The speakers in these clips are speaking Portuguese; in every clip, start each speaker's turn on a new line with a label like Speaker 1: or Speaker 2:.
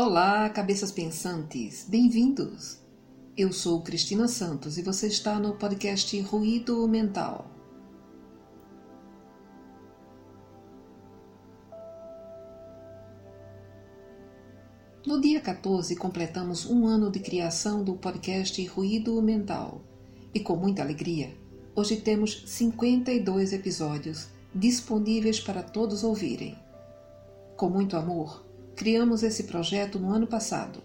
Speaker 1: Olá, cabeças pensantes, bem-vindos! Eu sou Cristina Santos e você está no podcast Ruído Mental. No dia 14, completamos um ano de criação do podcast Ruído Mental e, com muita alegria, hoje temos 52 episódios disponíveis para todos ouvirem. Com muito amor, criamos esse projeto no ano passado,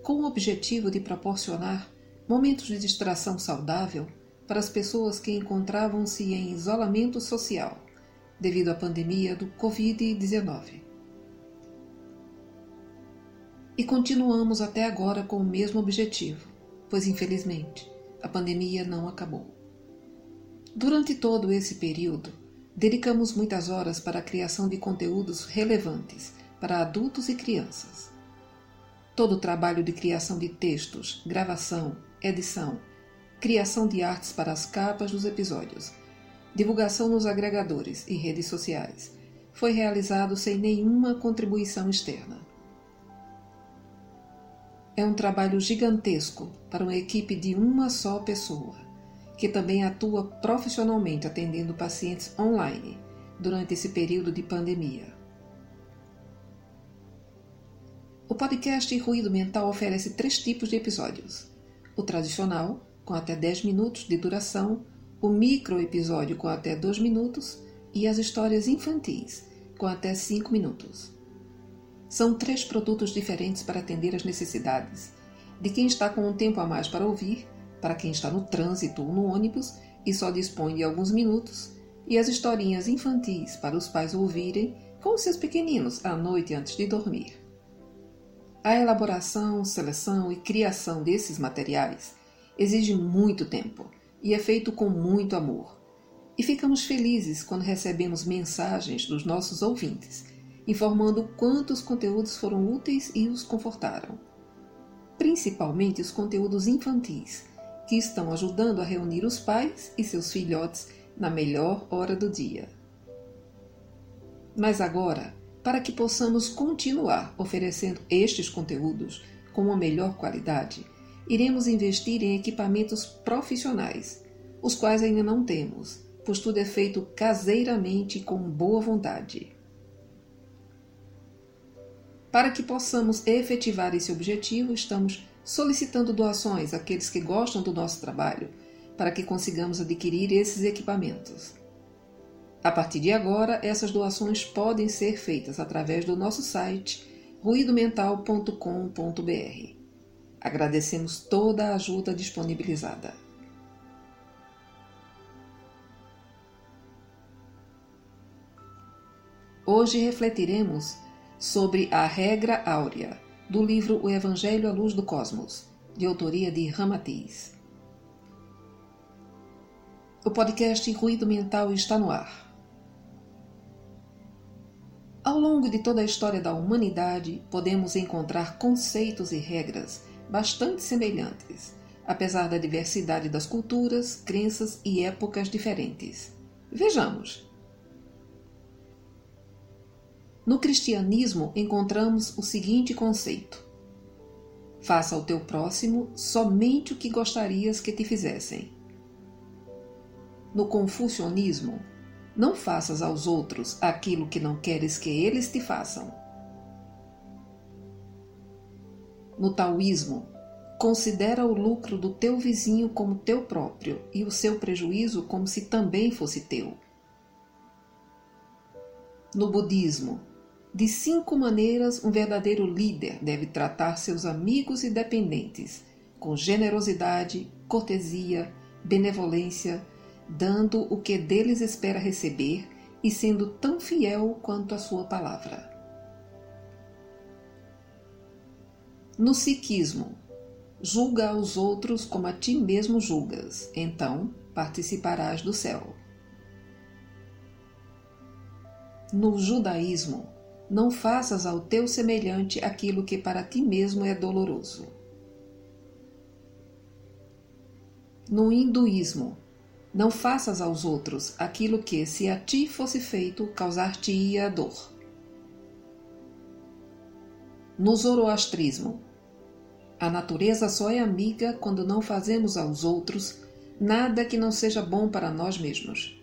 Speaker 1: com o objetivo de proporcionar momentos de distração saudável para as pessoas que encontravam-se em isolamento social devido à pandemia do Covid-19. E continuamos até agora com o mesmo objetivo, pois infelizmente a pandemia não acabou. Durante todo esse período, dedicamos muitas horas para a criação de conteúdos relevantes para adultos e crianças. Todo o trabalho de criação de textos, gravação, edição, criação de artes para as capas dos episódios, divulgação nos agregadores e redes sociais foi realizado sem nenhuma contribuição externa. É um trabalho gigantesco para uma equipe de uma só pessoa, que também atua profissionalmente atendendo pacientes online durante esse período de pandemia. O podcast Ruído Mental oferece três tipos de episódios: o tradicional, com até 10 minutos de duração, o micro episódio com até 2 minutos e as histórias infantis, com até 5 minutos. São três produtos diferentes para atender às necessidades de quem está com um tempo a mais para ouvir, para quem está no trânsito ou no ônibus e só dispõe de alguns minutos, e as historinhas infantis para os pais ouvirem com seus pequeninos à noite antes de dormir. A elaboração, seleção e criação desses materiais exige muito tempo e é feito com muito amor. E ficamos felizes quando recebemos mensagens dos nossos ouvintes informando quantos conteúdos foram úteis e os confortaram. Principalmente os conteúdos infantis, que estão ajudando a reunir os pais e seus filhotes na melhor hora do dia. Mas agora, para que possamos continuar oferecendo estes conteúdos com uma melhor qualidade, iremos investir em equipamentos profissionais, os quais ainda não temos, pois tudo é feito caseiramente com boa vontade. Para que possamos efetivar esse objetivo, estamos solicitando doações àqueles que gostam do nosso trabalho, para que consigamos adquirir esses equipamentos. A partir de agora, essas doações podem ser feitas através do nosso site ruidomental.com.br. Agradecemos toda a ajuda disponibilizada. Hoje refletiremos sobre a regra áurea do livro O Evangelho à Luz do Cosmos, de autoria de Ramatiz. O podcast Ruído Mental está no ar. Longo de toda a história da humanidade, podemos encontrar conceitos e regras bastante semelhantes, apesar da diversidade das culturas, crenças e épocas diferentes. Vejamos. No cristianismo encontramos o seguinte conceito: Faça ao teu próximo somente o que gostarias que te fizessem. No confucionismo, não faças aos outros aquilo que não queres que eles te façam. No taoísmo, considera o lucro do teu vizinho como teu próprio e o seu prejuízo como se também fosse teu. No budismo, de cinco maneiras um verdadeiro líder deve tratar seus amigos e dependentes, com generosidade, cortesia, benevolência, dando o que deles espera receber e sendo tão fiel quanto a sua palavra. No sikhismo, julga aos outros como a ti mesmo julgas, então participarás do céu. No judaísmo, não faças ao teu semelhante aquilo que para ti mesmo é doloroso. No hinduísmo, não faças aos outros aquilo que, se a ti fosse feito, causar-te-ia dor. No zoroastrismo, a natureza só é amiga quando não fazemos aos outros nada que não seja bom para nós mesmos.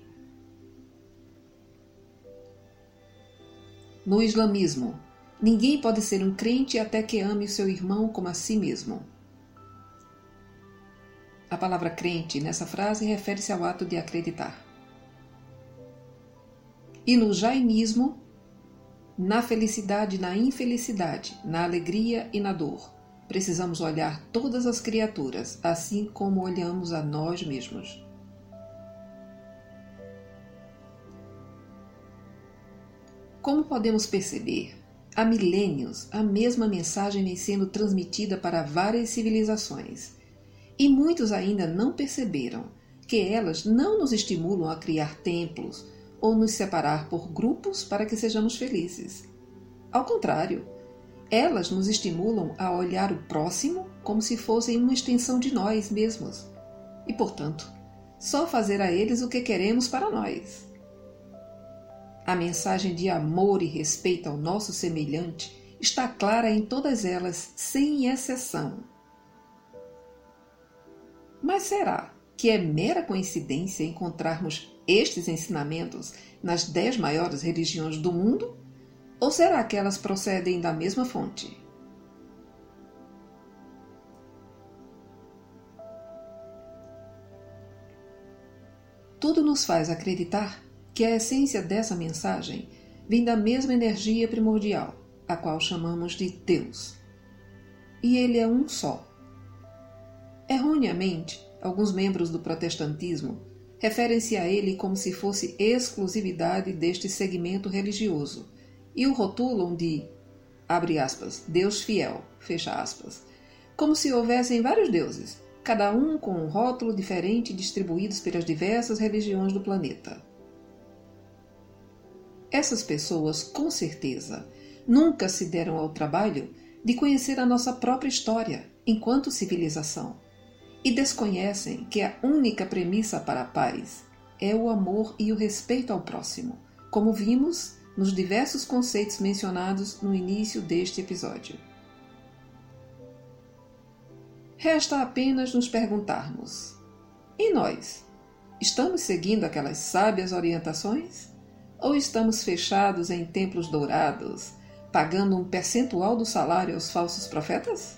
Speaker 1: No islamismo, ninguém pode ser um crente até que ame o seu irmão como a si mesmo. A palavra crente nessa frase refere-se ao ato de acreditar. E no jainismo, na felicidade e na infelicidade, na alegria e na dor, precisamos olhar todas as criaturas assim como olhamos a nós mesmos. Como podemos perceber, há milênios a mesma mensagem vem sendo transmitida para várias civilizações e muitos ainda não perceberam que elas não nos estimulam a criar templos ou nos separar por grupos para que sejamos felizes. Ao contrário, elas nos estimulam a olhar o próximo como se fossem uma extensão de nós mesmos e, portanto, só fazer a eles o que queremos para nós. A mensagem de amor e respeito ao nosso semelhante está clara em todas elas, sem exceção. Mas será que é mera coincidência encontrarmos estes ensinamentos nas dez maiores religiões do mundo? Ou será que elas procedem da mesma fonte? Tudo nos faz acreditar que a essência dessa mensagem vem da mesma energia primordial, a qual chamamos de Deus. E ele é um só Erroneamente, alguns membros do protestantismo referem-se a ele como se fosse exclusividade deste segmento religioso e o rotulam de, abre aspas, Deus fiel, fecha aspas, como se houvessem vários deuses, cada um com um rótulo diferente distribuídos pelas diversas religiões do planeta. Essas pessoas, com certeza, nunca se deram ao trabalho de conhecer a nossa própria história enquanto civilização e desconhecem que a única premissa para a paz é o amor e o respeito ao próximo, como vimos nos diversos conceitos mencionados no início deste episódio. Resta apenas nos perguntarmos: e nós? Estamos seguindo aquelas sábias orientações? Ou estamos fechados em templos dourados, pagando um percentual do salário aos falsos profetas?